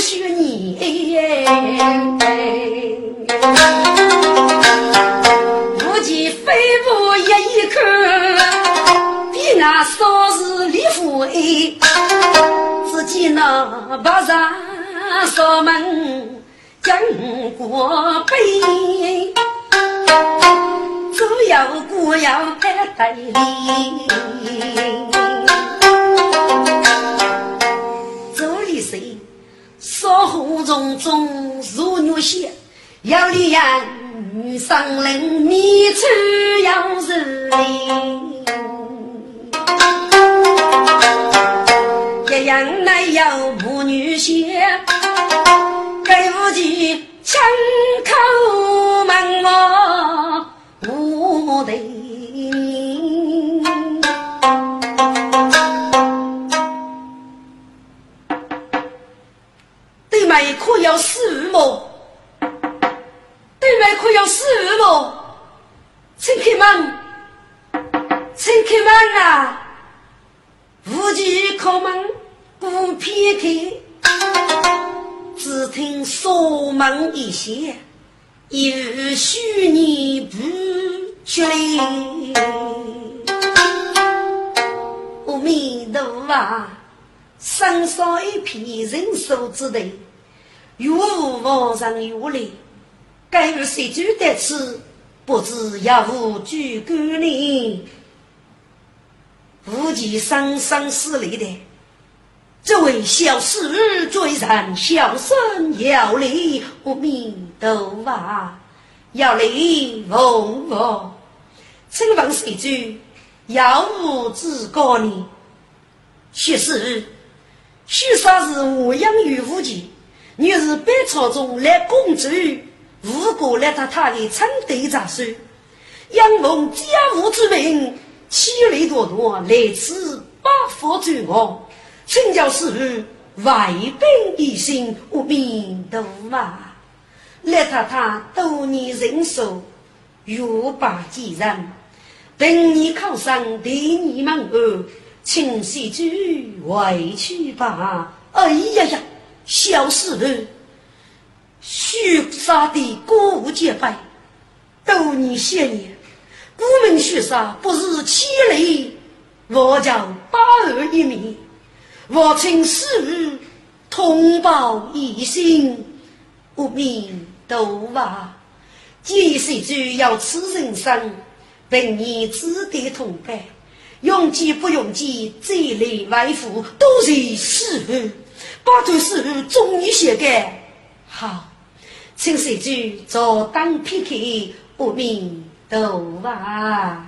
许年，无忌飞步一一看，比那少时李富安，只见那白纱扫门将过背，左右过要还带领。少虎中中如女仙，要丽人上林，你处要是。一样乃有母女仙，该无忌枪口门我无对。对可要死么？对面可要死么？请开门，请开门啊！无忌开门不偏开，只听锁门一响，一日虚拟不觉阿弥陀佛啊！身上一片人手之地。若无王上有礼，该日谁主得此？不知要无举官呢？无忌生生死离的，这位小事追上，小生要礼，阿弥陀佛，要礼奉佛。请问谁主要无之高呢？许是，许啥是我养育无忌。你是北朝中来公主，吴国来他他的称帝杂书，仰奉家务之命，千里多多来此八佛助我，请教师傅外兵一心，无名多啊！来他他多年人寿，欲把几人，等你考上第二门儿，请谢主回去吧。哎呀呀！小师傅，许杀的歌舞结拜，多年些年，古门许杀不是千里，我叫八二一名，我请师傅通报一声，无名都话，几岁就要此人生，本你只得同拜，用计不用计，这类外父都是师傅。八头师傅终于写改好，请谁主坐当 PK，不明都啊！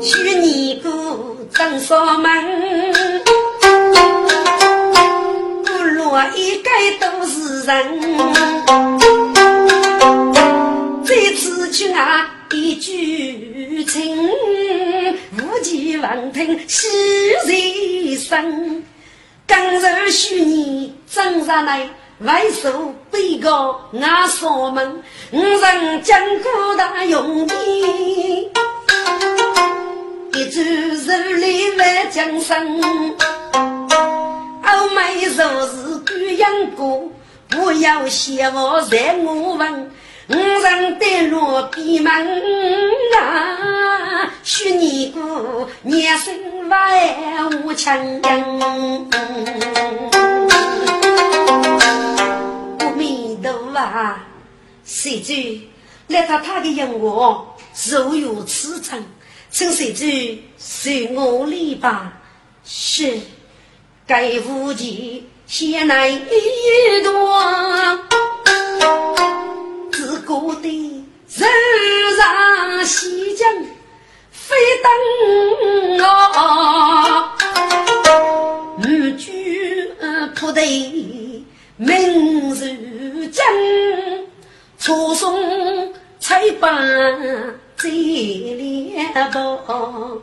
许你个张少门，不落一概都是人。这次去啊，一句情。几闻听喜人生，刚柔许你真上来，外手背个那锁门，五人将古大用意，一株树里万江山，欧美若是贵阳过，不要嫌我在我问。五人登陆闭门啊，许你姑年生外无强人。阿弥陀佛，谁主来他他的人我如有此称，请谁主随我礼吧。是，该无忌先来一段。自古的人上西江飞灯啊，五军部队名如江，初送彩板在两旁，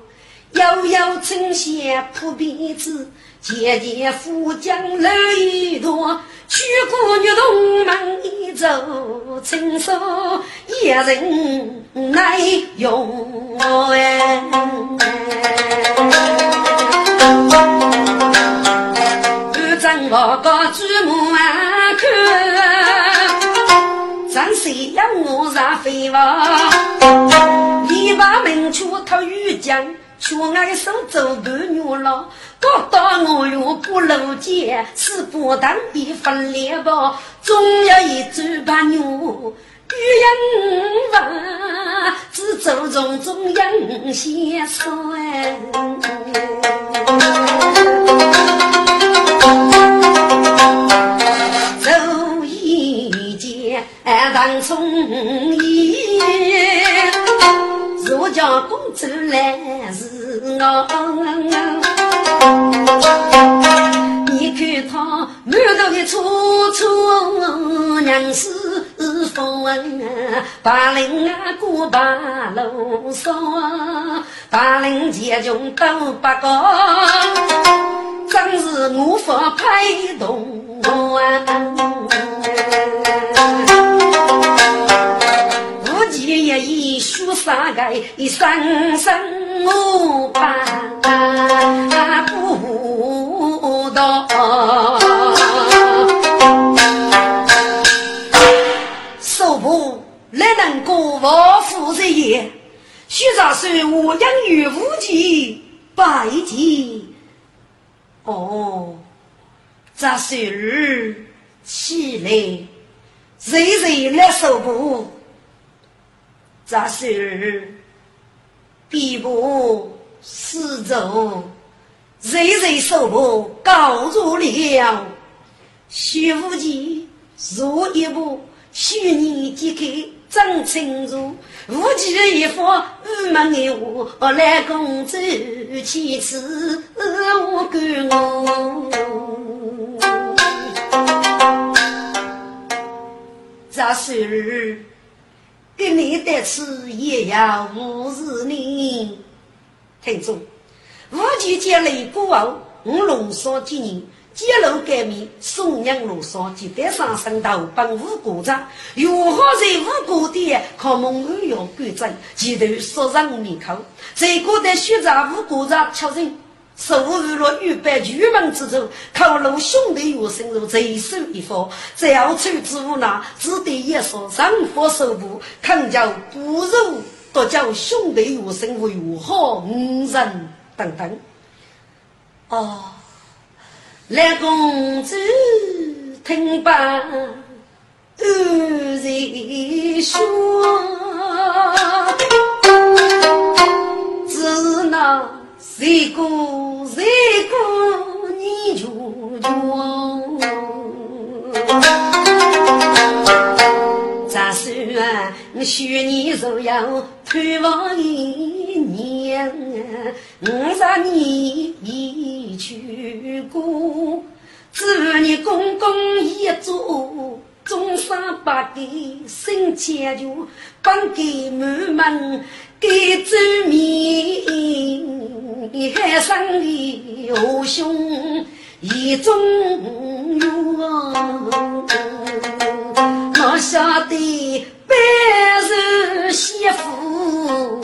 遥遥城下扑鼻子，姐姐富江楼一座。举过玉龙门一走，亲手一人来用哎。我个举目啊看，咱谁要我上飞房？篱笆门出头玉江。学俺手走半月了，搞到我又不露肩，是不当一分脸吧？总要一嘴把牛，玉人吧，只走从中央先说走一件当从一。我家公主来是我，你看他满头的楚楚娘是风，八零啊过八路上，八零前穷都不高，真是无法拍动我。一书三盖，一生生我盼不到。手部来能过王府日夜，许长是我养育无忌百计。哦，这是日起来，日日来手部。杂事必不死走，日日受苦告入了。徐无忌入一步，虚拟即刻真清楚。无忌一方郁闷的话来公主，其次我管我。杂事。给你的吃也要无视你，听众，无忌接雷过后，五龙少几年，揭露改名，宋娘龙少几得上升到本无国长，如何在无国的靠蒙古要规正，前头说上面口，在古代学长无国长确认。受娱了预备入门之中，考入兄弟有深入最手一方，只要出之无难，只得一说上火手部，看叫不如多叫兄弟有生为好五人等等。哦，来公子听罢，二人说，只那。谁过谁过你就讲，咋算？你许你若要盼望一年，五十年一去过，只你公公一做。中山八地生千秋，帮给满门给周面，海上的何兄意中有我晓得白日媳妇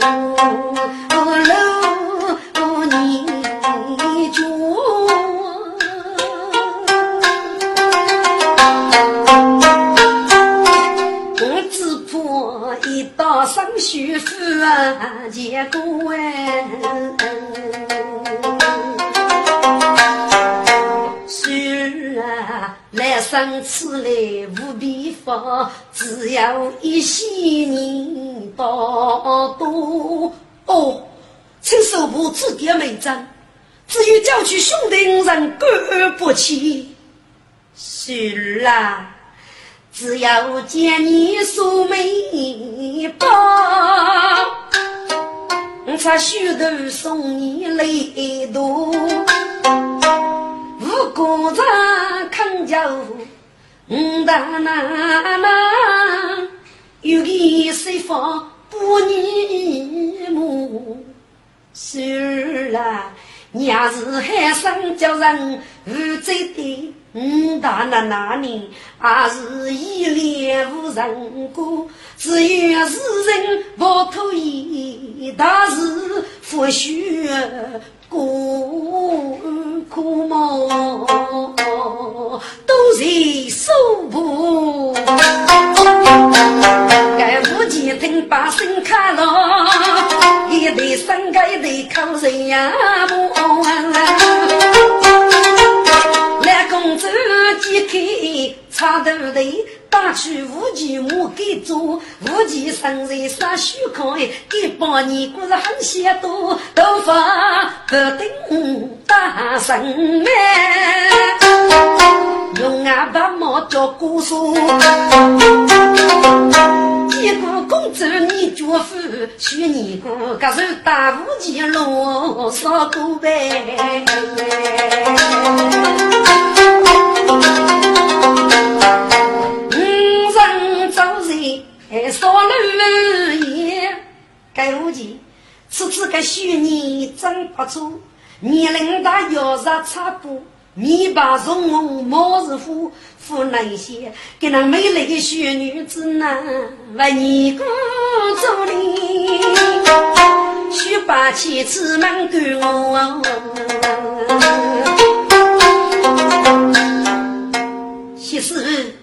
到生媳妇啊，结果哎。来生此来无比法，只要一些年多多。哦，请手部指点美章，只有叫去兄弟五人过而不弃。是啦，只要见你素眉包，我才许头送你来多。五谷杂康家五大奶奶，有个媳妇不你母，是啦，娘是海上叫人无罪的五大奶奶呢，还是一脸无人过，只有世人不可以，大事不许过。苦梦都是受苦，该无钱听把声开了，一对生个一对靠人呀？不一开插头头。打去无极我给做，无极生在啥虚空哎，给八年过日很些多，头发不顶大神哎，用俺白毛叫姑苏，结果公主你丈夫娶你姑，可是大无极路少过呗。少了也该无忌，此次个虚拟真不错，年龄大腰上差不，面白容红貌似虎，湖南些给那美丽的小女子呢，为你过做哩，须把妻子们给我。其实，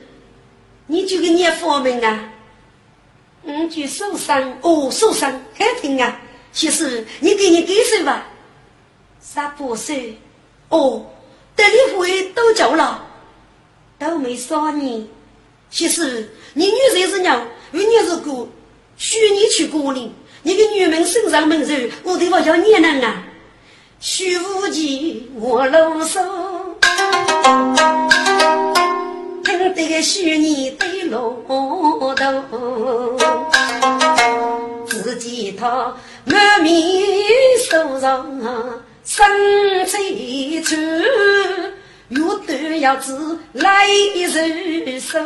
你就给念佛门啊。五句受伤哦，受伤还疼啊！其实你给你给谁吧？啥不岁哦，得你会都叫了，都没杀你。其实你女人是娘，为你是哥，许你去过领。你个女门身上门肉，我对我叫你能啊？许无忌，我啰嗦。听得个许你对罗头，自己他满面受伤，生气处，有断要子来受手。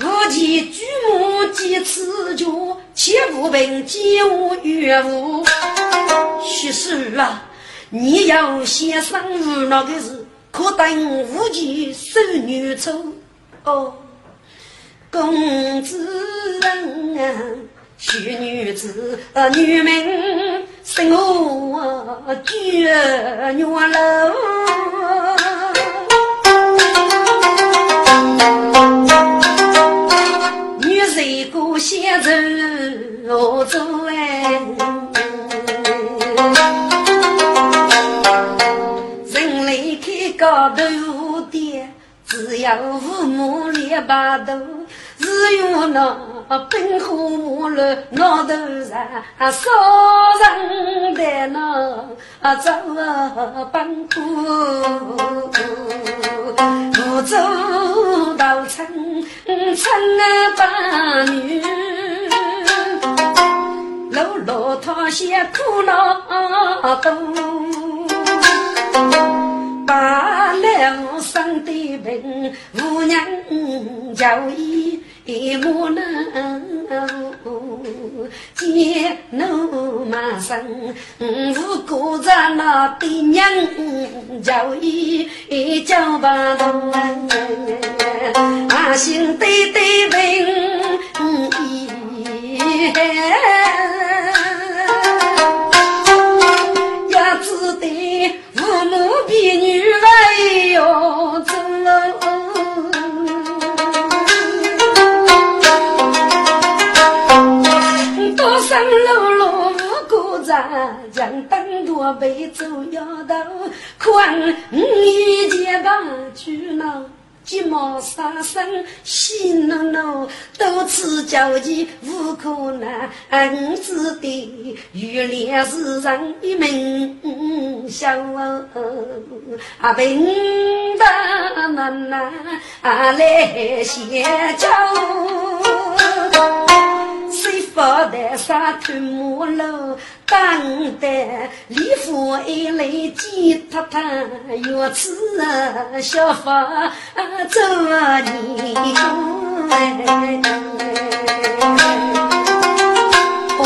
无忌举目见此脚，切不平见我岳父。许是啊，你要先生无那个事。可等无忌收女丑哦，公子人啊娶女子，女名生我绝女楼，女婿过先走我走哎。高头的，只要父母两把头，只有那冰火了脑头上烧人的那走奔波，不走到村村把女，路路他些苦恼多。把了生的病，无娘教医母能见怒马生，无辜在那爹娘叫一叫不动，阿心对对问一。将灯多杯走摇头，看一见把去闹，鸡毛杀生喜怒怒，多次交集无可难，只得玉莲是人一门笑，啊，平的难难来相交。谁发的沙土木楼？当代礼服一类吉他他，乐此小法走你。哦，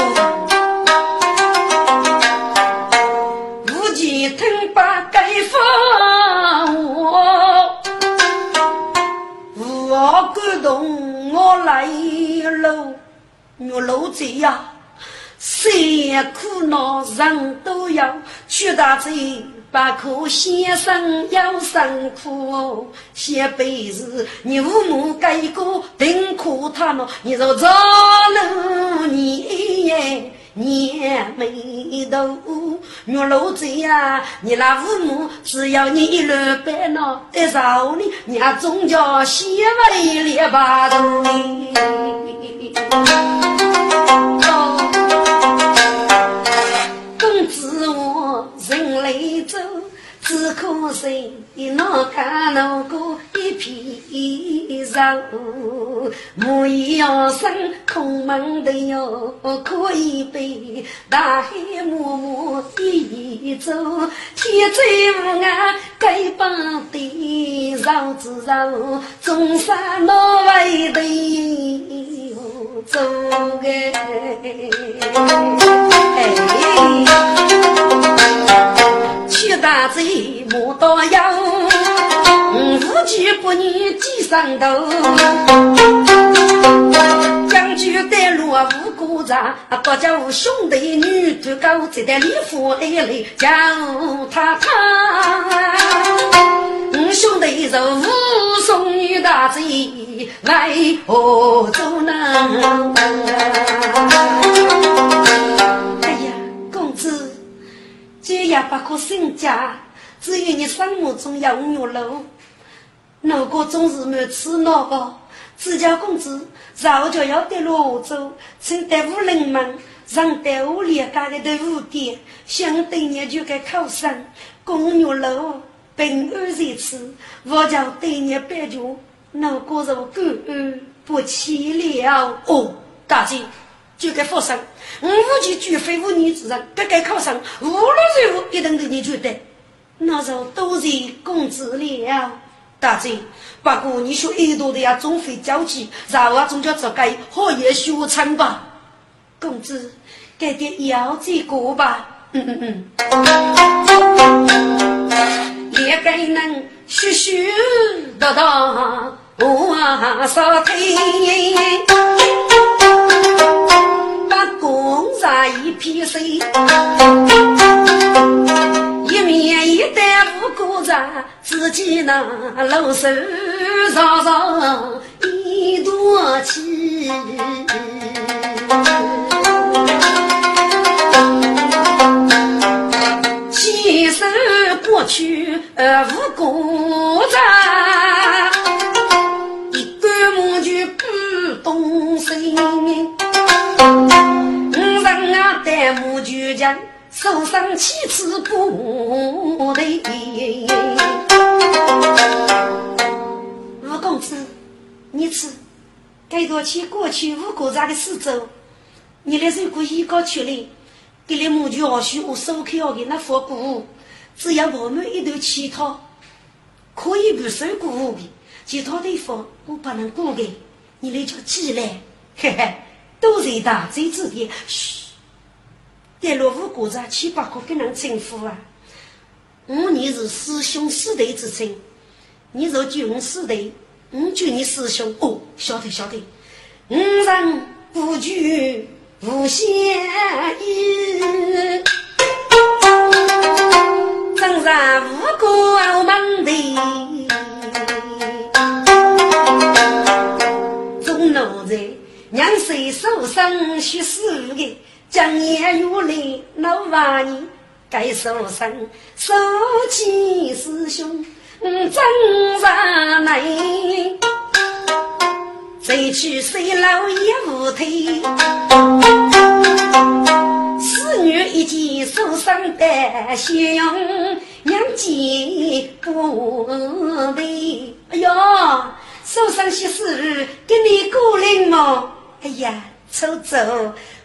无忌腾把盖房我，我感动我来喽。我老贼呀，谁苦恼人都有，屈大嘴不可先生要辛苦。下辈子你父母改过，定苦他们。你若早了你年没头，我老贼呀，你那父母只要你一路白闹得饶你，你还总叫先为列把头可惜那看那个一片肉。木要生空门的哟，可以被大海默默一走。天灾无安，该帮的绕子绕，中山那位的。走哎，大贼莫到腰，无惧不你几上头。将军带路无故障，不叫兄弟女团高，只得礼服挨来叫他他。兄弟是武松女大贼，为何走呢？这也不可生家，只有你心目中有我喽。哪个总是没吃哪个？只叫公子，早就要得罗州，请得武人们，让得我列家的五点，想对你就该考上公牛楼。平安如此，我将对你拜酒，那个人感恩不起了。哦，大姐，就该发生，我父亲绝非无女之人，该该考上，无论如何一定对你绝对。那时候都是工资了，大姐。不过你说耳朵的呀，总会交集，然后总叫做该好也学成吧。公子，给点要这个吧。嗯嗯嗯。也该能絮絮叨叨话少听，一批水，一面一担无辜着，自己那老手上上一朵气。一生过去无过账，一干木就不动心。戴木就将手上七次不对。吴公子，你吃，该多去过去无过账的四周，你来是故意搞出来。给了木具二叔，我收开要给那发布，只要我们一头乞讨，可以不收过的，其他地方我不能过的。你来叫起来，嘿嘿，都是大嘴子的。嘘，带落五谷子七八个跟人称呼啊。我你是师兄师弟之称，你若君师弟，我叫你师兄。哦，晓得晓得。五人不惧无嫌疑，正上五谷门第。中奴才娘虽受伤须死个，将年月来老八年，该受伤受起师兄真上来。谁去谁老也无退，四女一见受伤的血用娘见不得。哎呦，受伤些事跟你过来嘛？哎呀，抽走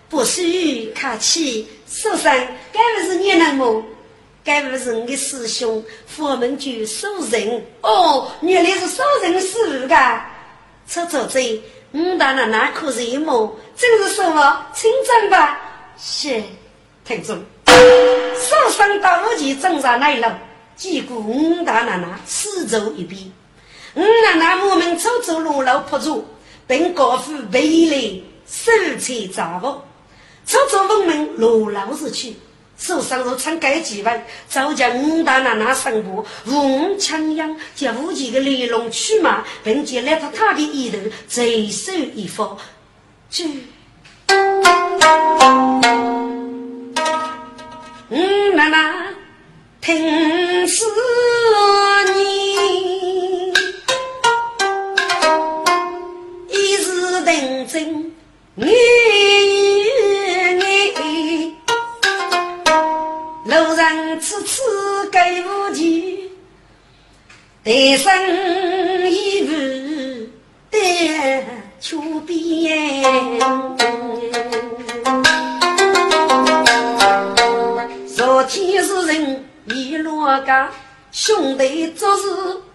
不许客气，受伤该不是你那么？该不是你的师兄佛门就收人？哦，原来是收人师傅噶。出走者，五大奶奶可是一模，真是说我清正吧？是，听众，受伤到路前正上来了，结果五大奶奶四走一边，五奶奶我们出走路路破住，并告诉未来手财杂物，出走我们路老子去。手上若穿盖几万，早将五大奶奶上步，五枪秧，将五几个雷龙驱马，并且来到他的衣头，贼手一放，去。五奶奶听思念，一时定真你。给无奇，单身一户单秋边。昨天是人一落家，兄弟做事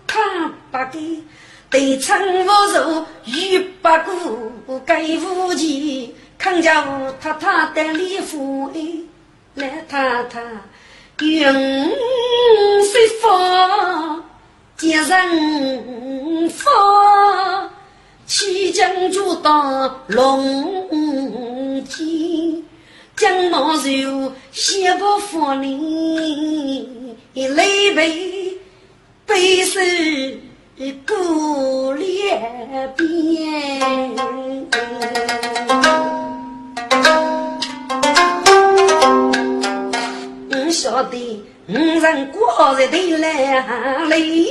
看不给，对称无数遇不过，给无奇，看家务太太的礼服。来太太，云水发，接人发，起将就到龙天，将毛肉写不放你，泪背背手过两边。晓得五人过日的来里，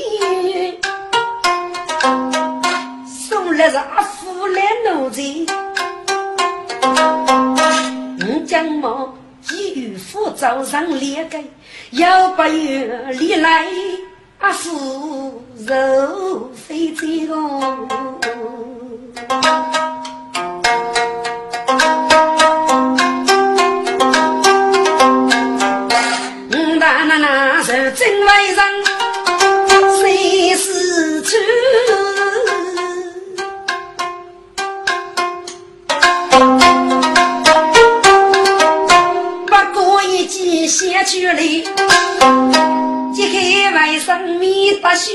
送来是阿福来奴才，五将毛几与父早上列个，要不有里来阿福肉飞这记写出来，揭开外甥面大秀，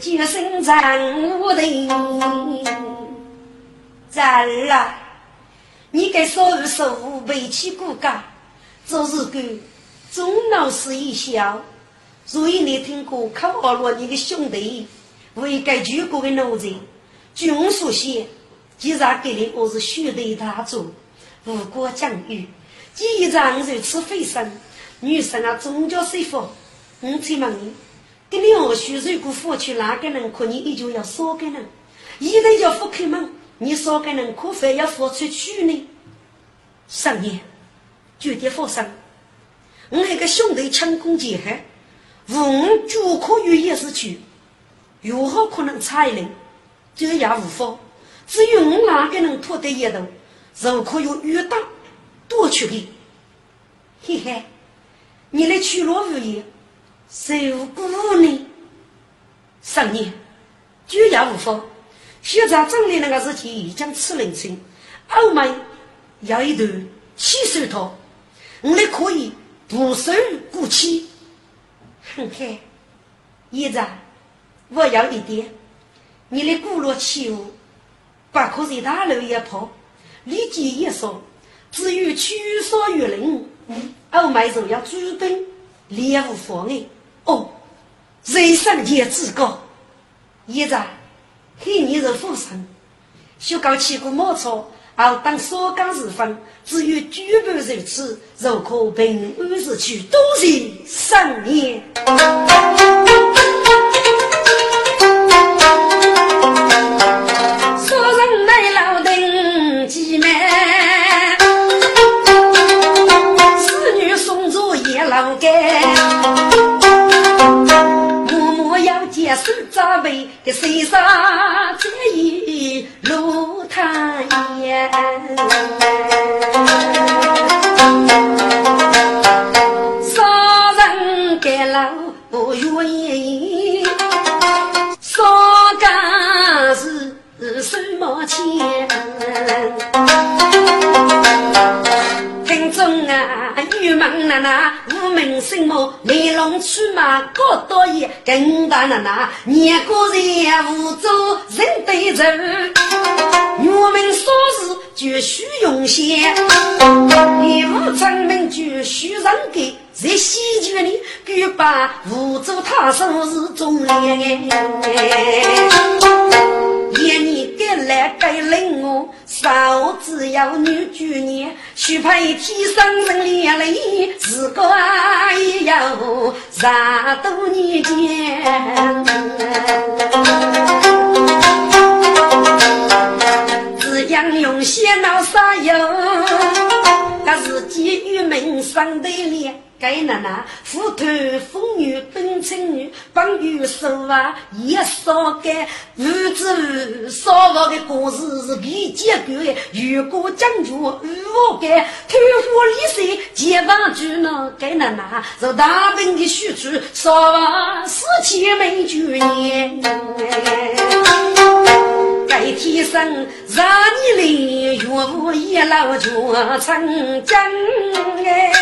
就生长无头。然儿啊，你该说一说委屈骨骼，做是个中老师一笑。所以你听过考好了你的兄弟为该举国的奴才，据我所写，其实给你我是兄弟大族，无国疆域，既然如此非生，女生啊宗教师傅，我请问你，给你我许如果付去哪个人可你依旧要少个人？一旦要付开门，你少个人可非要付出去呢？三年，绝对发生，我那个兄弟成功结合。无就可与也是去，如何可能才能？这也无法。只有我哪个能脱得一头，如可有遇到多去的。嘿嘿，你来取罗无言，谁无辜呢？十年，就也无法。现在整理那个事情已经吃人情，欧美要一段七手套，我们可以不收过期。哼哼，现在我要一点，你的古老器物，不可在大楼一跑，立即一说，至于取所于人，欧美就要主动猎物方案。哦，人生也自高，现在。黑你是富生，学搞起过茅草，而当所讲时分，只有举步如此，如可平安日去，多谢三年。手扎背，给身上这一路太远。杀人给老不愿意，杀干是什么钱？啊，郁闷呐呐，无名心魔，来龙去脉各多一，更大呐呐，年过人无助人对愁，我们说事就需用心，业务证明就需人给，在西局里举把无助他生是忠烈。爷你给来给领我，少只要女主年，须配天生人脸嘞，自个也要十多年间，只养用先闹啥哟？那是基于民生的脸。该奶奶虎头凤女本青女，帮玉手啊也少干，无知少我的故事是比结构的，如果讲究无我干，头发理色肩膀举呢，该奶奶是大兵的许处，少我四千美酒年。该天生让你来，岳父一老绝成将哎。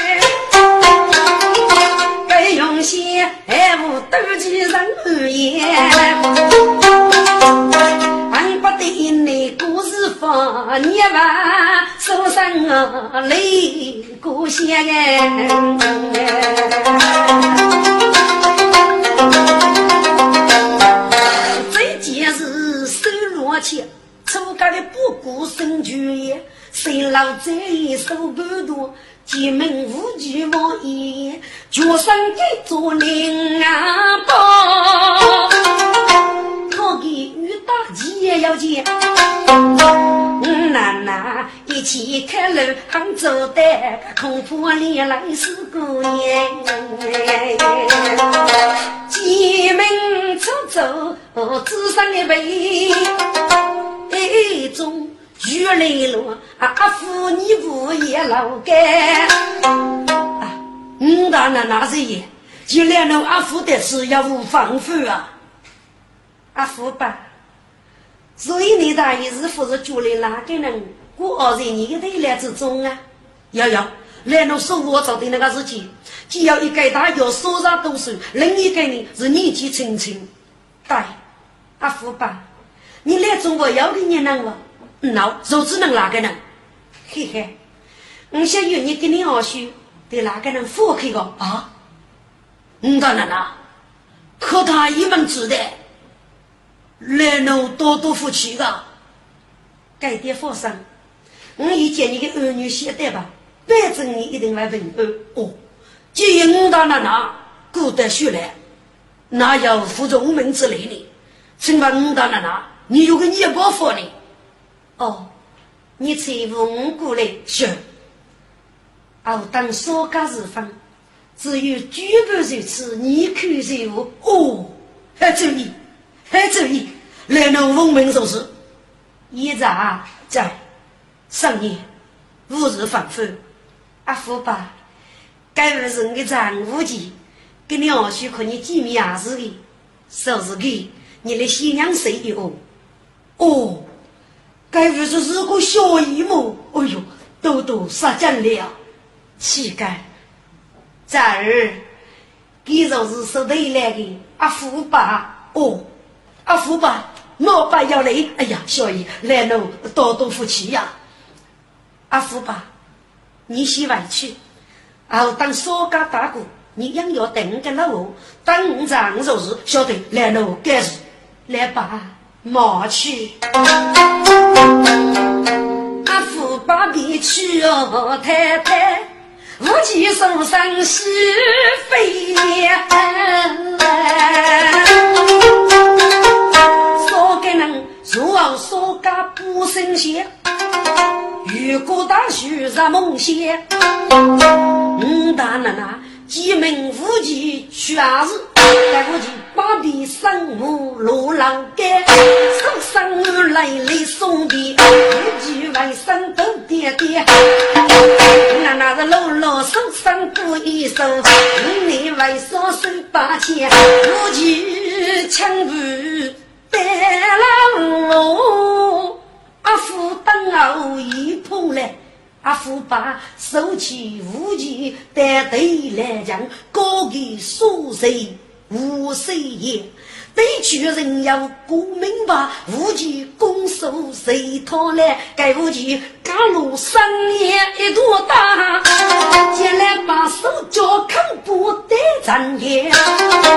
该用心还无斗气人言，俺不得你故事放你吧，手上啊泪故乡哎。去，出家的不顾身权，谁老这一手不多。进门无惧无言，脚上给做灵啊包，可给遇大姐要见。嗯，奶奶一起开路杭州的，恐怕你来是过年。纸上的背，一种。玉来了，阿父你不也老干？啊，五大那那是也，就连那阿父的事也无防范啊。阿父吧，所以你大爷是不是觉得哪个人过二十年的头来之中啊？瑶瑶，来侬说我做的那个事情，只要一个大要手上都是，另一个呢是年纪轻轻。对，阿福吧，你来中国要给你那个。孬，肉只能哪个人？嘿嘿，我想有你跟你二叔对哪个人分开个啊？嗯，当然啦，可他一门子的，来路多多夫妻个，改点发生。我一见你的儿女写的吧，保证你一定会平安哦。既然我当然啦，过得学来，那要服从我们之类的。请问我当然啦，你有个年包房呢？哦，你才问过来是，哦，当所家日分，只有举步如此，你看如何？哦，还注意，还注意，来弄文明做事。现在在深夜，无日反复。阿福吧，该不是你丈夫的，跟你二叔和你见面也是的，说是的，你的新娘谁的？哦，哦该不是是个小姨母？哎呦，多多杀将了，乞丐，侄儿，你就是收得来的阿福吧？哦，阿福吧，莫把要来。哎呀，小姨来喽，多多福气呀。阿福吧，你先回去，后当少家大姑，你养要等个老五，等我长就是晓得来喽，该是来吧。莫去，阿父把别去哦，太太，无计受伤是非。说给人如何说家不生险，如果大树入梦乡，五大奶奶。几门武器全是带武器，把笔生母落老干，手上来来送的，武器外甥都点点。那那是老老手上过一手，你外甥手把钱，武器枪不带了阿父等候一碰来。阿父把手起武器带队来将，高给所谁无谁也。对举人要过明白，武器攻守谁讨来？该武器赶路三年一多大，进来把手脚看不得战也。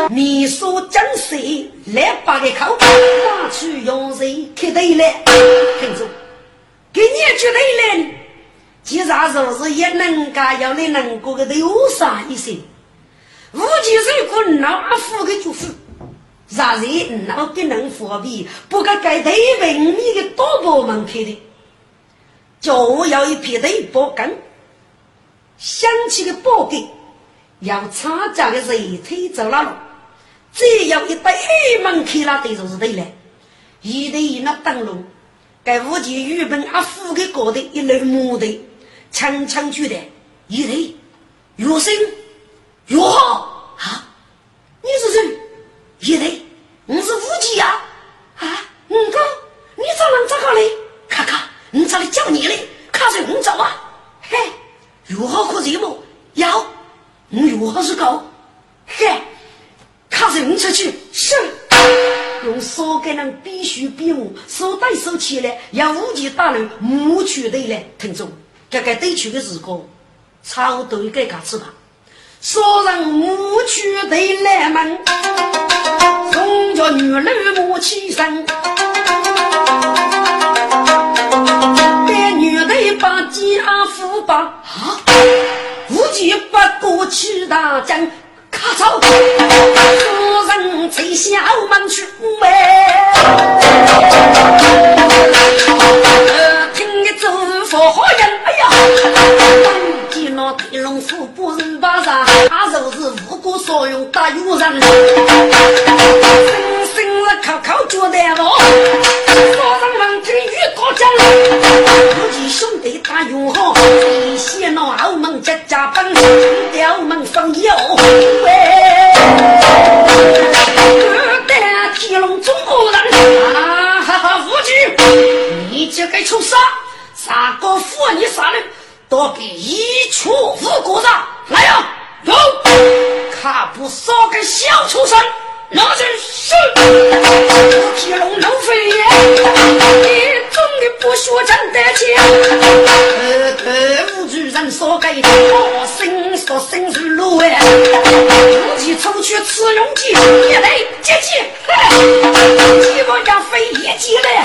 你说将谁来把个口？拿去用谁开队来？听住，给你绝对来。其啥说是也能干，要你能过个都有啥意思？五级水库那富个就富，啥人那跟能方便不该该对文明的多部门开的，叫我要一批对包根，想起个包根要参加的人推走了路，只要一对门开了对就是对了，一对那灯笼，该五级日本阿富个搞的一类木的。强强举的，一人越生如何啊！你是谁？一人，我是武吉呀！啊，五哥，你咋能这个嘞？看看，你咋来叫你嘞？看谁红走啊？嘿，越好可热么？要，我如何是高。嘿，看谁红出去？是，用手给人必须比我手带手起来，要武吉大人，木取的来，听众。这个对区的时光，超多一个嘎子吧。说人母去对来门，送着女儿母起身，带女的把家父把啊，无计不过去大将，咔嚓，说人催小门去哎，听个走佛好人。见天龙虎不是巴上，他就是无辜所用大有人。生生了靠靠脚带牢，早上门听雨高讲。夫妻兄弟打永好，一些那后门家家本，掉门放妖。喂，二天龙中国人啊，夫妻，你这个畜生！三个妇你杀人，都给一处无辜上来呀！有，看不少个小畜生，那就是天龙飞也，你总的不学真得钱。呃呃，无主人说给，我心说心是路哎，自己出去吃用计，也得接济，鸡巴要飞一起来，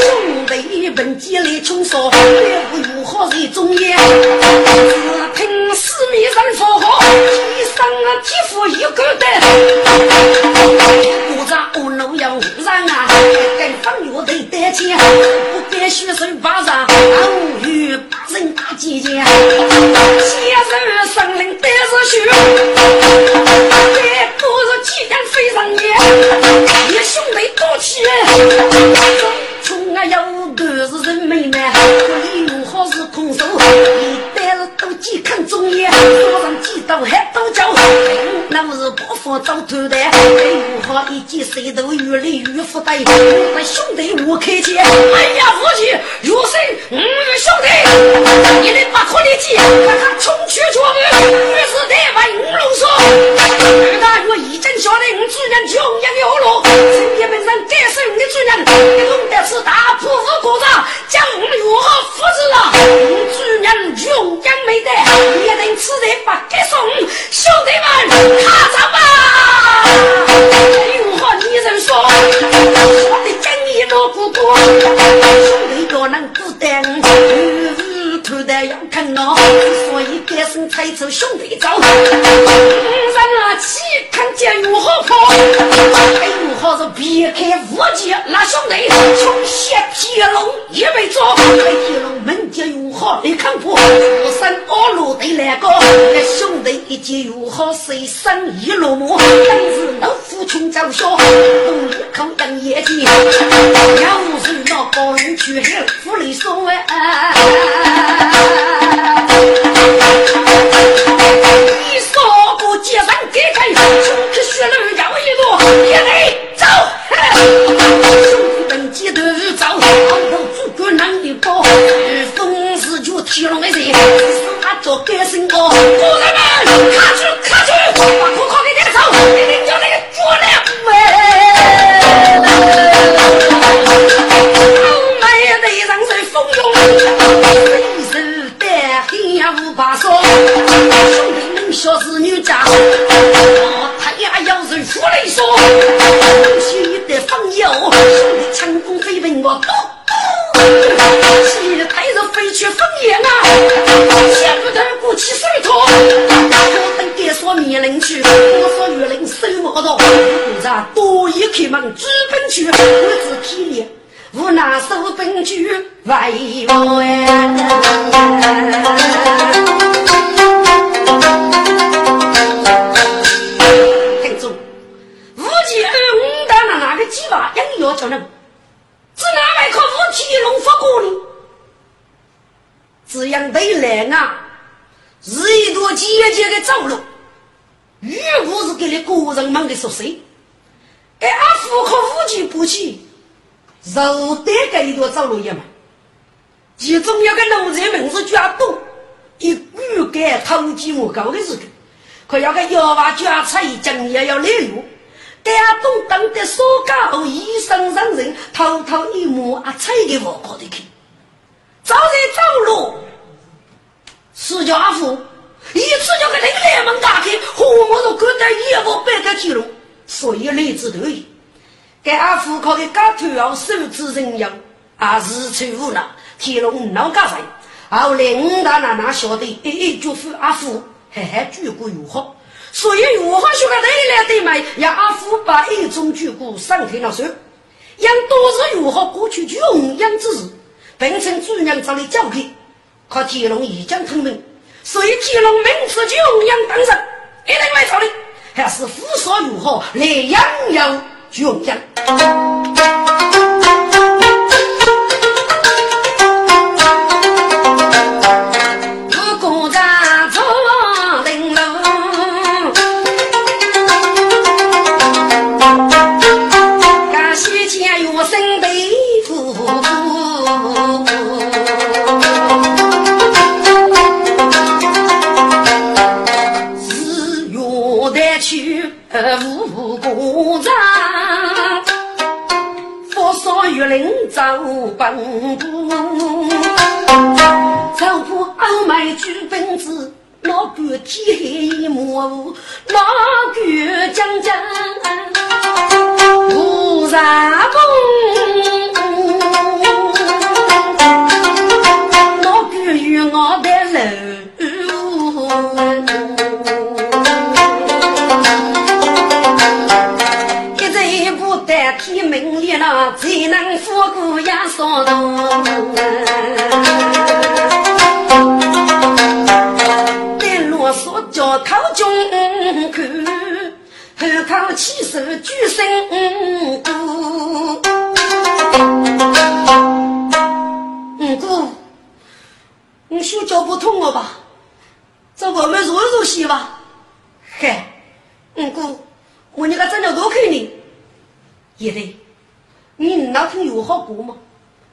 兄弟本鸡来穷少，也不如何人中也。只听四面人说好，一生啊几副一个的，我这五路要无人啊，跟方乐队得钱，不必须手把上，偶遇八人大姐姐，先生生灵得是虚，再不是几天飞上天，一兄弟多气。从啊有都是人美呢，这里有好是空手，一旦是都几看中眼，早上几都还多叫，那不是不服早偷的。哎呦，好一记谁都越来越不得。我兄弟我客气，哎呀，夫妻如生，嗯，兄弟，你的把可力气，看看冲去捉鱼，于是得把五龙说，大约一阵下来，我主人穷养有路，今天本身该是你的主人，你弄的是大铺子锅子，将我们如何复制啊？主人穷养没得，一定吃得不给送，兄弟们，卡上吧！如何你人说，我的正义老不过，兄弟若能不等。头戴要看我，所以改声抬出兄弟走。人啊起看见如何破？哎呦，好是别开无界，那兄弟从斜铁龙也没做。哎，铁龙门前如何你看破？我三二路对两个，那兄弟一见如何谁生一落寞？当时老夫穷走下，东一口当眼睛，要是那高人去后，府里说哎。开门直奔去，我只体力。无拿手本具外望呀，听众，五级二五的那那个鸡娃硬要叫人，只哪位可五体龙发过呢？这样对来啊，日一多节节的走路，如果是给你个人忙的说谁？哎，阿福可五级不起。肉得个一条走路也嘛，其中有个农人名字叫东，一骨干投机我高的时候，可要个幺娃家菜今也要来用。但东当的所高医生让人偷偷一摸啊，菜的我搞得去，早在走路，是叫阿福，一次就给那个连门打开，和我都跟在一步白个记录，所以来自得意。给阿父靠的高头要手指人妖，啊日出无奈，天龙闹家人。后来五大奶奶晓得，一一祝福阿父，嘿嘿举过如何？所以如何学个对来对嘛，让阿父把一种举过上天了手，让多日如何过去穷养之日，变成主人找的教诲。可天龙已经通明，所以天龙名字穷养当人，一定会找的，还是夫说如何来养养。穷养，奔波，走过欧美举本子，哪个天黑一幕，哪个将将无人问，哪个与我的明了，才能富过呀少东。但啰嗦叫头中看，后口起手举身过。五姑，你手脚不痛了吧？这我们揉揉先吧。嘿，五姑，我你个真的多看你，也对，你那天有好过吗？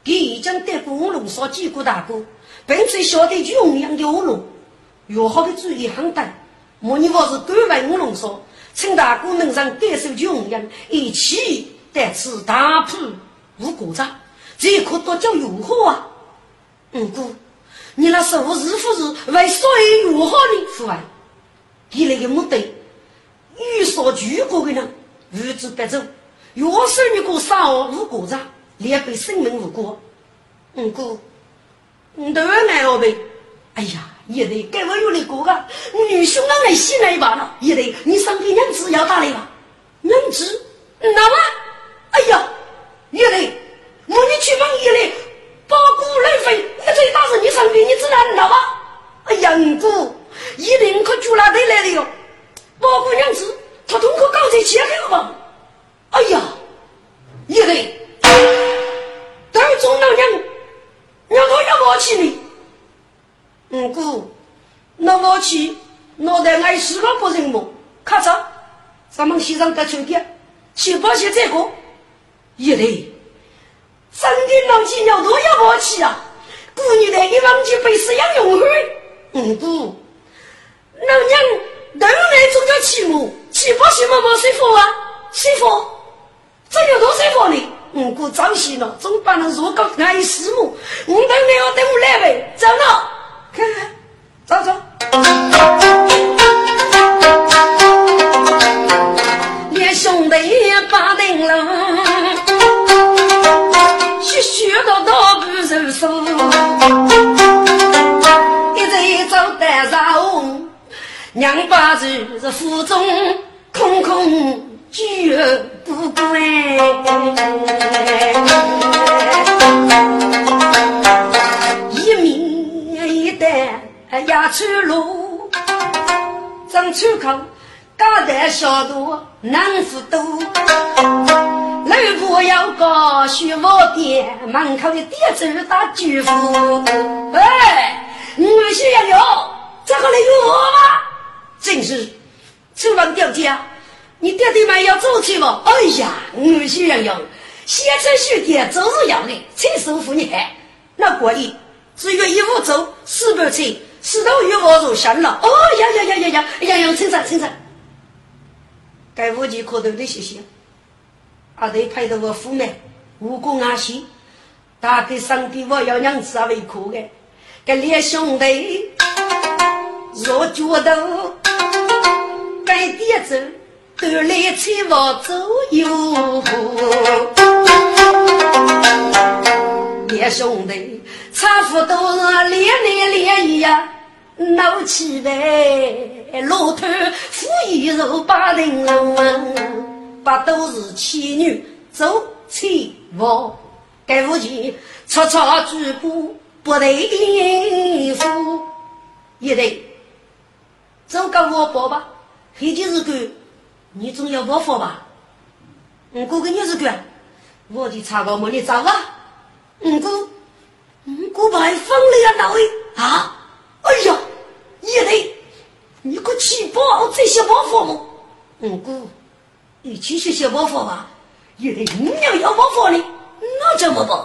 他已经得过乌龙烧几个大哥，并且晓得用样的乌龙，有好的主意很大。莫你我是敢问乌龙烧，请大哥能上感受用样，一起带此大铺无过账，这可多叫如何啊？五姑，你那时候是不是为所有友好的父爱？你那个目的，欲说举国的人，无知不走，若是你过杀我无过账。连被生命无辜，五姑，你都爱我呗？哎呀，也得给我有那个个女兄啊，来洗来罢了。也得你上给娘子要打来吧？娘子，那么，哎呀，也得我你去忙也得把姑来飞，你最大是你上给你自然了吧？哎呀，五姑，一定可住那得来了哟。把姑娘子，他通过搞这钱了吧？哎呀，也得。但是中老娘，娘都要我去你。五姑，那我去，脑袋挨十个不认么？咔嚓，咱们西上得酒店，去保险这个，也得。三天老几鸟都要我去啊！姑娘的一忘记被死养用会。五姑，老娘都来中叫起母，去保险么么师傅啊？师傅，这有多师傅呢？五姑早些了，总把那若搞爱死母，我等你要等我来呗，走了，看看，走走。连兄弟也把定了，许许多多不认输，一直走得上，娘把子是腹中空空。绝不归，一面一担压出路，张出口高胆小度难负多。老婆要搞学我店，门口的店主打巨富。哎，我需要有这个来有我吗？真是，厨房掉价。你爹爹们要走去吗？哎呀，我喜洋洋，先吃许天就是要的，才舒服你看。那过瘾，只有一五走四百车，四头鱼我入山了。哦呀呀呀呀呀，洋洋请上请上。该五级可都得谢谢，阿得派到我府门，武功阿西，大概上帝我要娘子啊为苦的，跟两兄弟若觉得该点走。都来催我走哟，两兄弟差不多是连来连呀，闹起来，骆驼富一肉把人问，把都是妻女走催我，该无钱吵吵举步不得应付，也得走个我包吧，黑天日干。你总要我佛吧？五哥跟你是干，我的茶糕没你找啊？五哥，五哥白放了呀，那位啊？哎呀，也得，你可去报这些我佛么？五哥，你去学些我佛吧？也得，你要要我佛呢，那怎么办？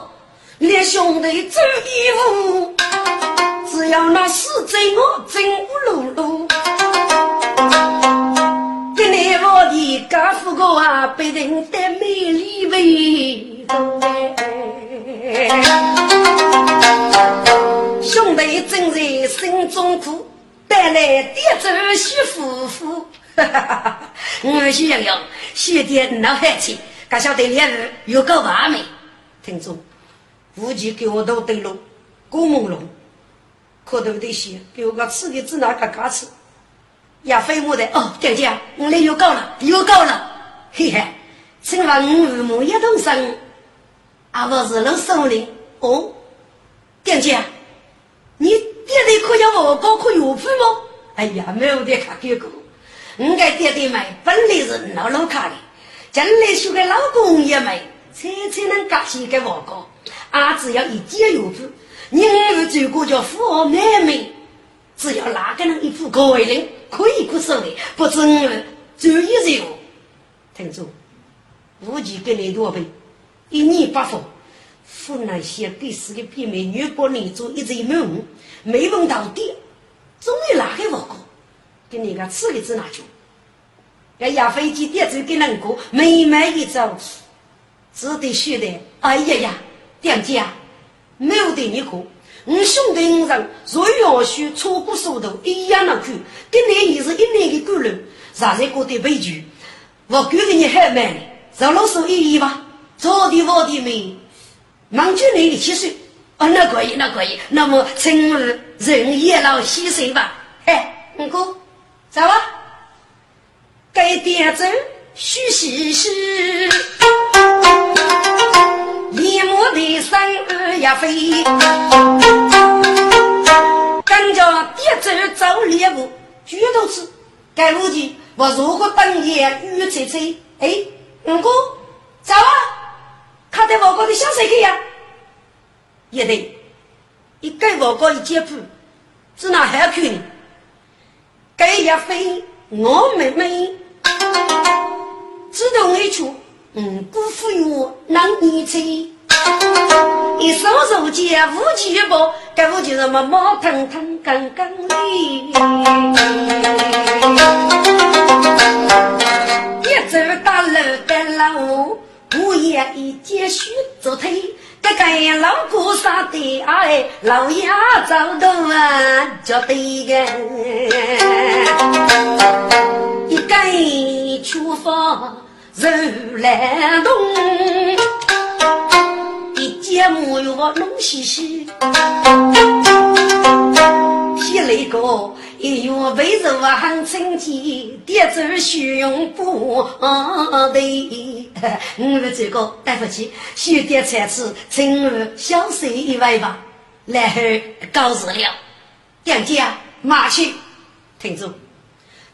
连兄弟走一步，只要那死在我真无路路。家父哥啊，被人带美丽为重兄弟正在心中苦，带来点走媳妇妇。哈哈哈哈我喜洋洋，喜得闹嗨气，可晓得两人有个完美。听众，无忌给我都登录，郭朦胧，可都得些，给我个吃的只拿个嘎吃。也飞木的哦，姐姐，我来又高了，又高了，嘿嘿，请问我母一同生，啊不是老首领哦，姐姐，你爹爹可要我高考有谱吗？哎呀，没有得卡给过，我该爹爹买本来是老老卡的，将来娶个老公也没，才才能感谢给我高，啊只要一点有谱，你儿子最过叫富豪妹妹，只要哪个能一副高人。可以不收的，不知我注意着。听住，无忌跟你多背，一年八分。湖南县给四个媲美女国人做一直没问，没问到底，终于哪个报告？给你个吃个子拿去。要压飞机点子给人过，没买一招，只得学的。哎呀呀，店家，没有对你过。我兄弟五人若要学错过速度，一样能去。跟你也是一年的工人，啥才过得悲剧？我给你还慢呢，赵老师一一吧，早的晚的没。忙就你的七岁，哦，那可以，那可以。那么，请人也老牺牲吧。哎，五哥，走啊！该点走，须细细。我的三儿也飞，跟着爹走走猎物，举头吃。该路的，我如果等夜雨吹吹，哎，五哥，走啊！他在我国的小谁去呀？也得，一个我国一接谱，只拿海口呢。该也飞我妹妹，自动一出，嗯，辜负我难你吹。一手手接武器包，该武器什么毛腾腾刚刚哩。一走大路跟了我也一接续着推，这个老姑杀的哎，老爷走动啊，叫对个，一根出发如来动，节木有弄兮兮，劈了个。一月为肉啊，很春天，点走需用布的。我们这个对不起，需点菜吃，请我小水一位吧。然后告辞了，店家马去，听住。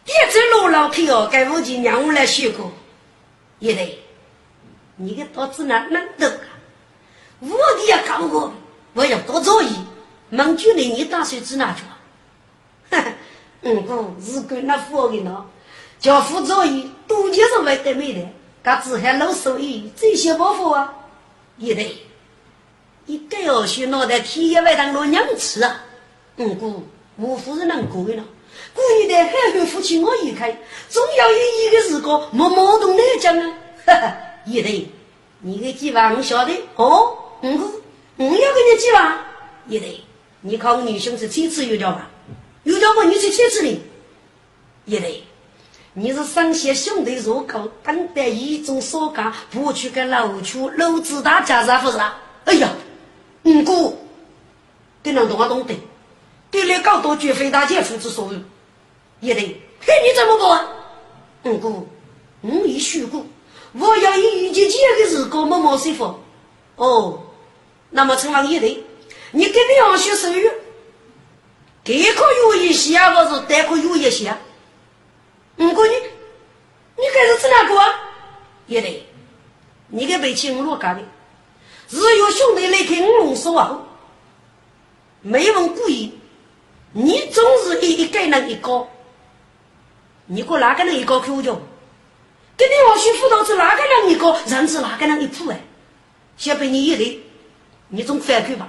点走路老开哦，该我就让我来学过。也得，你个刀子哪能动啊？我的也搞过，我要多注意。孟主任，你打算指哪去？嗯，不，如果那富的呢，叫副作业多就是为得没的，嘎子还老手艺，这些包袱啊，也得一个要学脑袋体也外当老娘吃啊。嗯，姑，我夫人能过的呢，姑你的海后夫妻我一开，总要有一个时光没矛盾来讲啊。哈哈，也得，你个计划我晓得哦。嗯，姑，我要跟你计划，也得，你看我女兄是亲自有叫吧？有条不？你去牵制你，也得。你是上些兄弟入口，等待一种所干，不去跟老区老子大家是不是？哎呀，五哥，跟人懂啊懂得，给你搞多绝非大姐夫之所有，也得。嘿，你怎么过？五哥，我已许过，我要以一节节的事搞某某师傅。哦，那么陈王也得，你跟你要学手语。这可有一些啊，我是这可有一些。不过你，你该是指哪个？也得，你该背起我罗干的。日有兄弟来听我说话，没问故意，你总是一一个人一个，你给我哪个人一个口叫？跟你往学辅导是哪个人一个，认识哪个人一铺哎？先被你一累，你总反馈吧。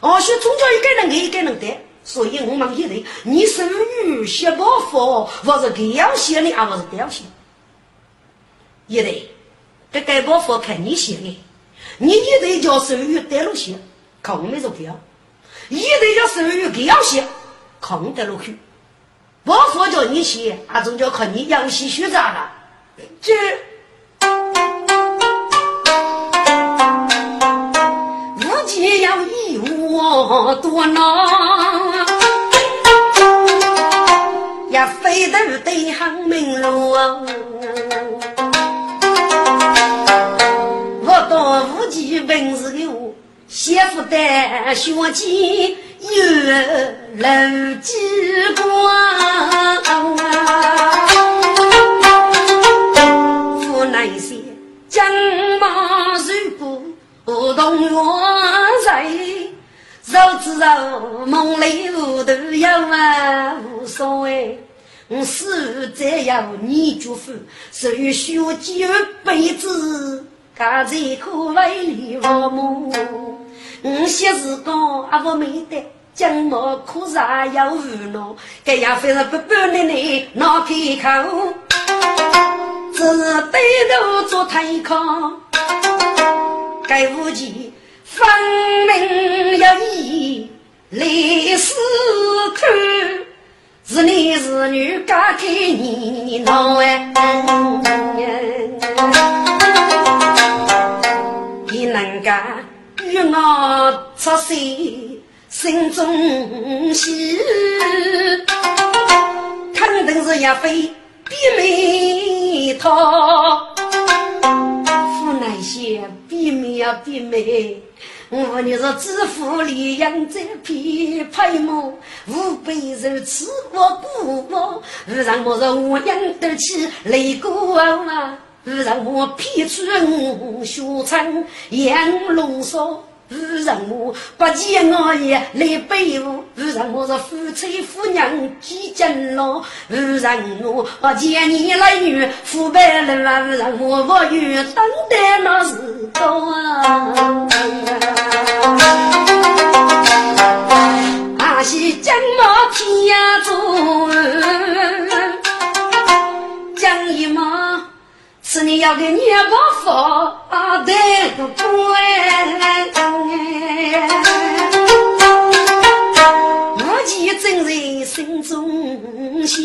哦，学从教一个人给一个人带。所以我们一对，你手语写包佛，我是要写的，而不是掉写。一对，这该包佛看你写的，你一对叫手语带路写，靠我们做票；一对叫手语给要写，靠我带路去。包佛叫你写，还总叫靠你养习学杂了。这无计要一我多难。也非得对行明路，我到无极本事的我，媳妇的学记有楼机关，肉知肉梦里糊涂有啊无所谓。我死再要你祝福，谁学几辈子，家在可为里父母。我些时光阿不没得，将我苦啥要无奈，该样非是不不奶奶闹开口，只是低头做太康，该无忌分明要义来思看。是男是女，嫁给你闹哎！你能够与我出世，心中喜，肯定是要非比美套。南些比美呀比美。我你是知府里养在匹配么？吾辈如此我不我，勿让我是我养得起雷公啊！勿让我撇出我学成养龙少。不让我不见我也来背负，不让我是夫妻夫娘几斤老，不让我见你来女腐败了，不让我我与等待那时光啊！阿西将马天中，将一马。是你要给你把发的官，无忌真人心中想，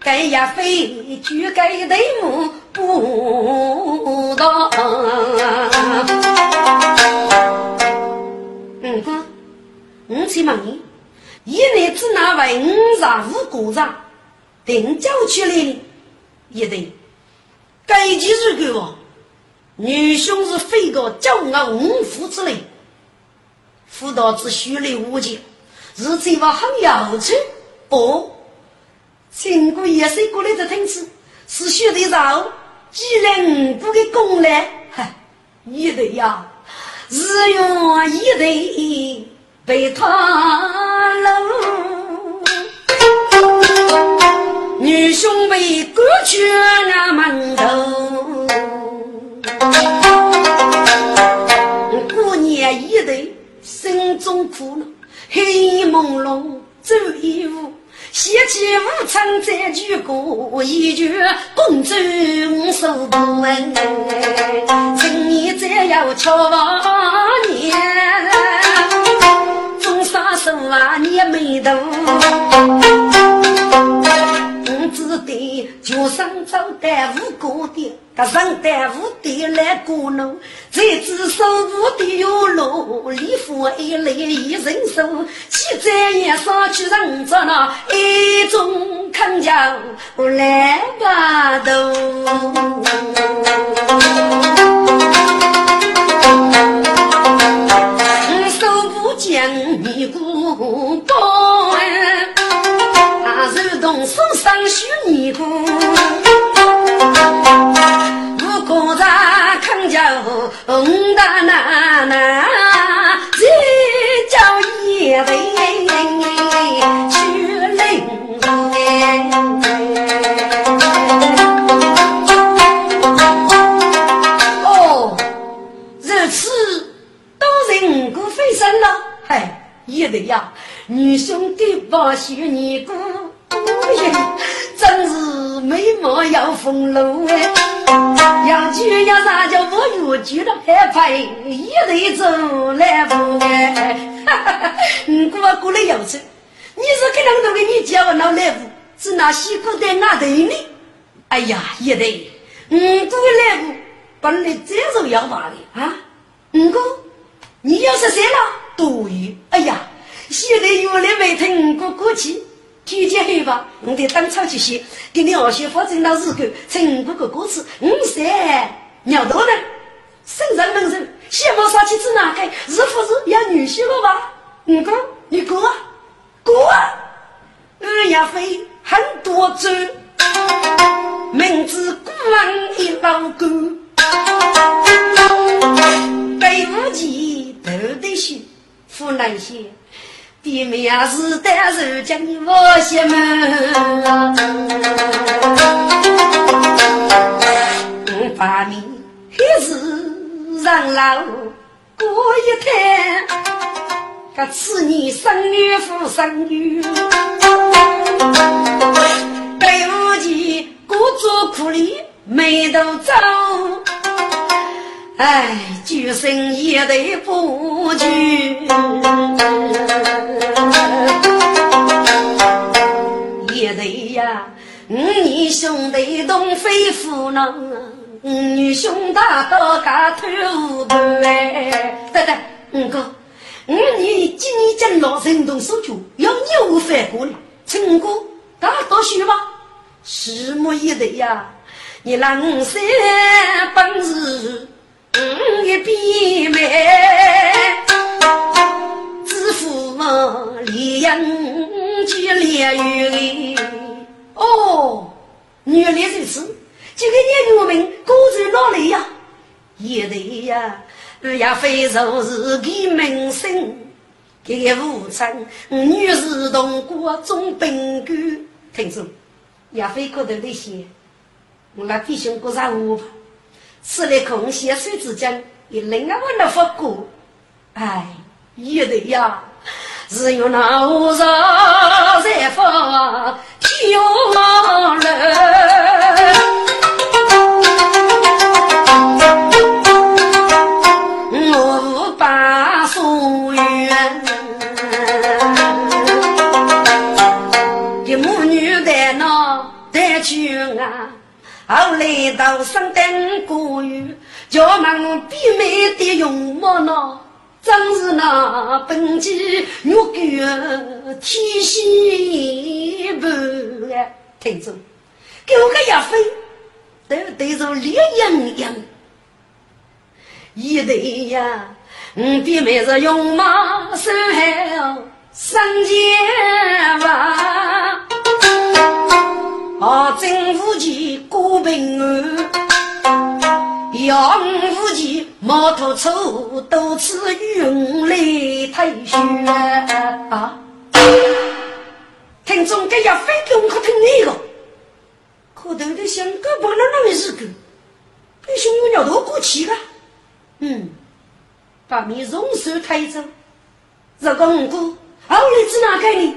该呀非就该对目不道。嗯哼，我去问你，一年只拿为五十五个人，定交出来一对。该几日给我？女兄是非个骄傲五夫之类，妇道之虚礼无节，是这话很要求。不，经过也是过来的听次，是学的少，既然不给功来，嗨，一对呀，日月一对被他搂。女兄为过去那门头，过年一对心中苦恼，黑朦胧走一步，掀起武昌再举过一句公主守不稳，今年再要瞧年，总杀手啊你没头。只得就上走带五个的，他上带五的来过路，在只手五的有路，礼服一来一人手，七在也上去人着那一种看叫来把头，手不将你过高。送上许尼姑，我哥在看叫五大奶奶，这叫一位去领哦，如此都人过飞升了，嗨，也得呀，女兄弟把许尼姑。要风流哎，要娶要啥叫我越娶了还配一对走来不哎，哈哈哈！你过来要吃，你是跟两个给你叫老来不？是那西瓜在哪头呢？哎呀，一对，五个来不？本来这种要法的啊，五个，你要是谁了？多余。哎呀，现在原来没听过过去。提前黑吧，我得当场去写，给你二媳妇正到日狗，成五个歌词，五三鸟多呢，生人门人，羡慕杀气子哪开？是不是要女婿了吧？五个，你过啊，过啊，二呀飞很多州，名字古往一老狗，北无极头的心，湖南些。弟妹也是单手将我些门，我把你还是让老过一天，可此年生女福生女，对不起，故作苦力没头走。哎，救生也得不救，也得呀！你兄弟东飞虎呢，女兄大刀嘎头不哎！对对，五哥，五你今年将老人动手脚，要牛翻过来，成哥大多许吧？拭目以待呀！你那五三本事。一笔眉，知府李阳去连玉哦，原来如此，这个年我们各在哪里呀？也对呀，也非说是给门生，给武昌女士同过中本官，听说也非觉得那些，我那弟兄过上午吧。吃了空闲水之间，也另外问了佛过。哎，也对呀，只有那无上在发天冷，后来到上等过雨，叫门比美的容貌呢，正是那本季玉冠天仙般啊！听着，给我个亚飞，都对着烈阳阳，一对呀，嗯，比美是容貌生好，三千万。啊，真无忌过平安，杨无忌毛头粗，多次用来退休啊！听众这要非跟可听那个，可头的想个不能那么日个，被兄弟鸟多过气了。嗯，把你容手抬走，这个五哥，后来子哪个呢？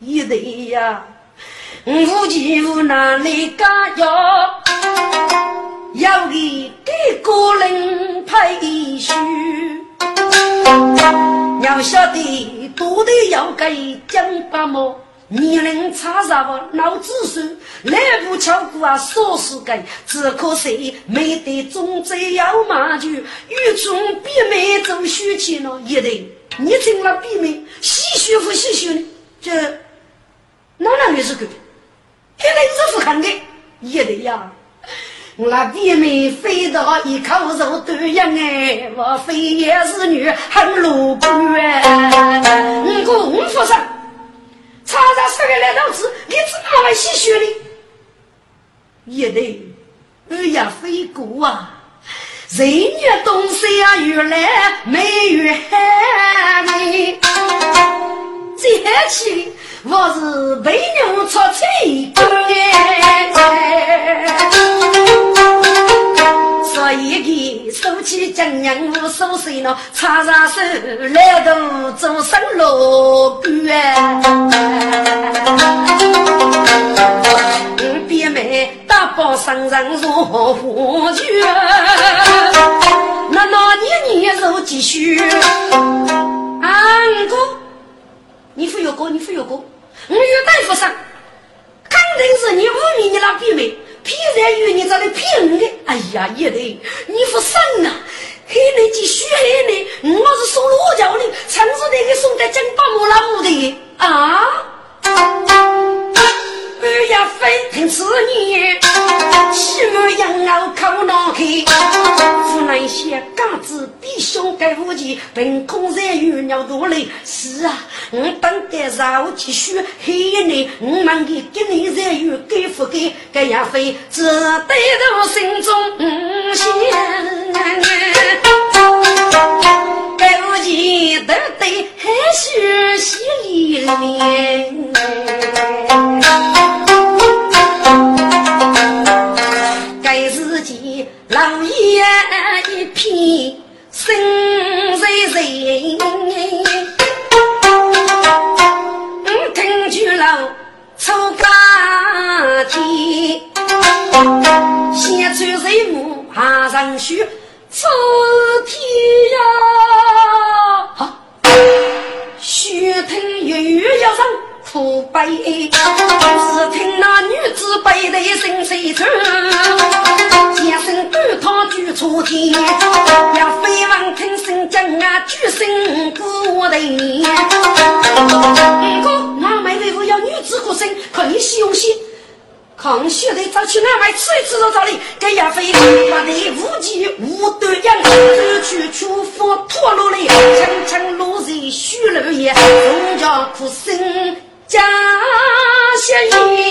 一对呀。无钱无难来家要，要给给个人配书。要晓得多的要给讲八毛，年龄差啥不老子孙，来不巧过啊说是该，只可惜没得种子要马就，雨中比美走虚钱了，一定你成了。比美，细学不细学呢？这哪能也是个个？现在是不看的，也得呀。我那弟妹飞到一口肉断样哎，我非也是女很鲁班哎。你个五福上，常常说个来道子，你怎么会吸血的？也得，二呀飞过啊，人越东西啊越来美越美，这起。我是被牛出气所以给收起江娘无所事呢，插上手来度做生路官。别妹大包上人如何去？那那年年如继续，安哥。你非有过，你非有过，我有大夫上，肯定是你污蔑你那弟妹，偏在与你这里骗我的。哎呀，也得。你不生啊，黑人继续黑人，我是送罗教的，陈子那个送在金巴木那屋的啊。二呀非听此言，起码养老靠脑壳。湖南些杆子比胸盖无钱，凭空在鱼鸟肚里。是啊，我等待肉继续黑你，我们给给你在鱼给不给？该呀非只对着心中想，该无钱得得黑。须洗里面。老爷一片心碎碎，我听住了出发天，先穿水母爬上去，出天呀！好，须听月月要上。苦悲，只听那女子悲的声声唱，尖声断堂举出天，要飞往听声将啊举声鼓的。哥，那妹妹夫要女子歌声，可以休息。康熙的早去那外吃一吃到这里，给亚飞把那无忌无端阳，走去出府破落来，层层落在虚楼也，农家哭声。家乡一。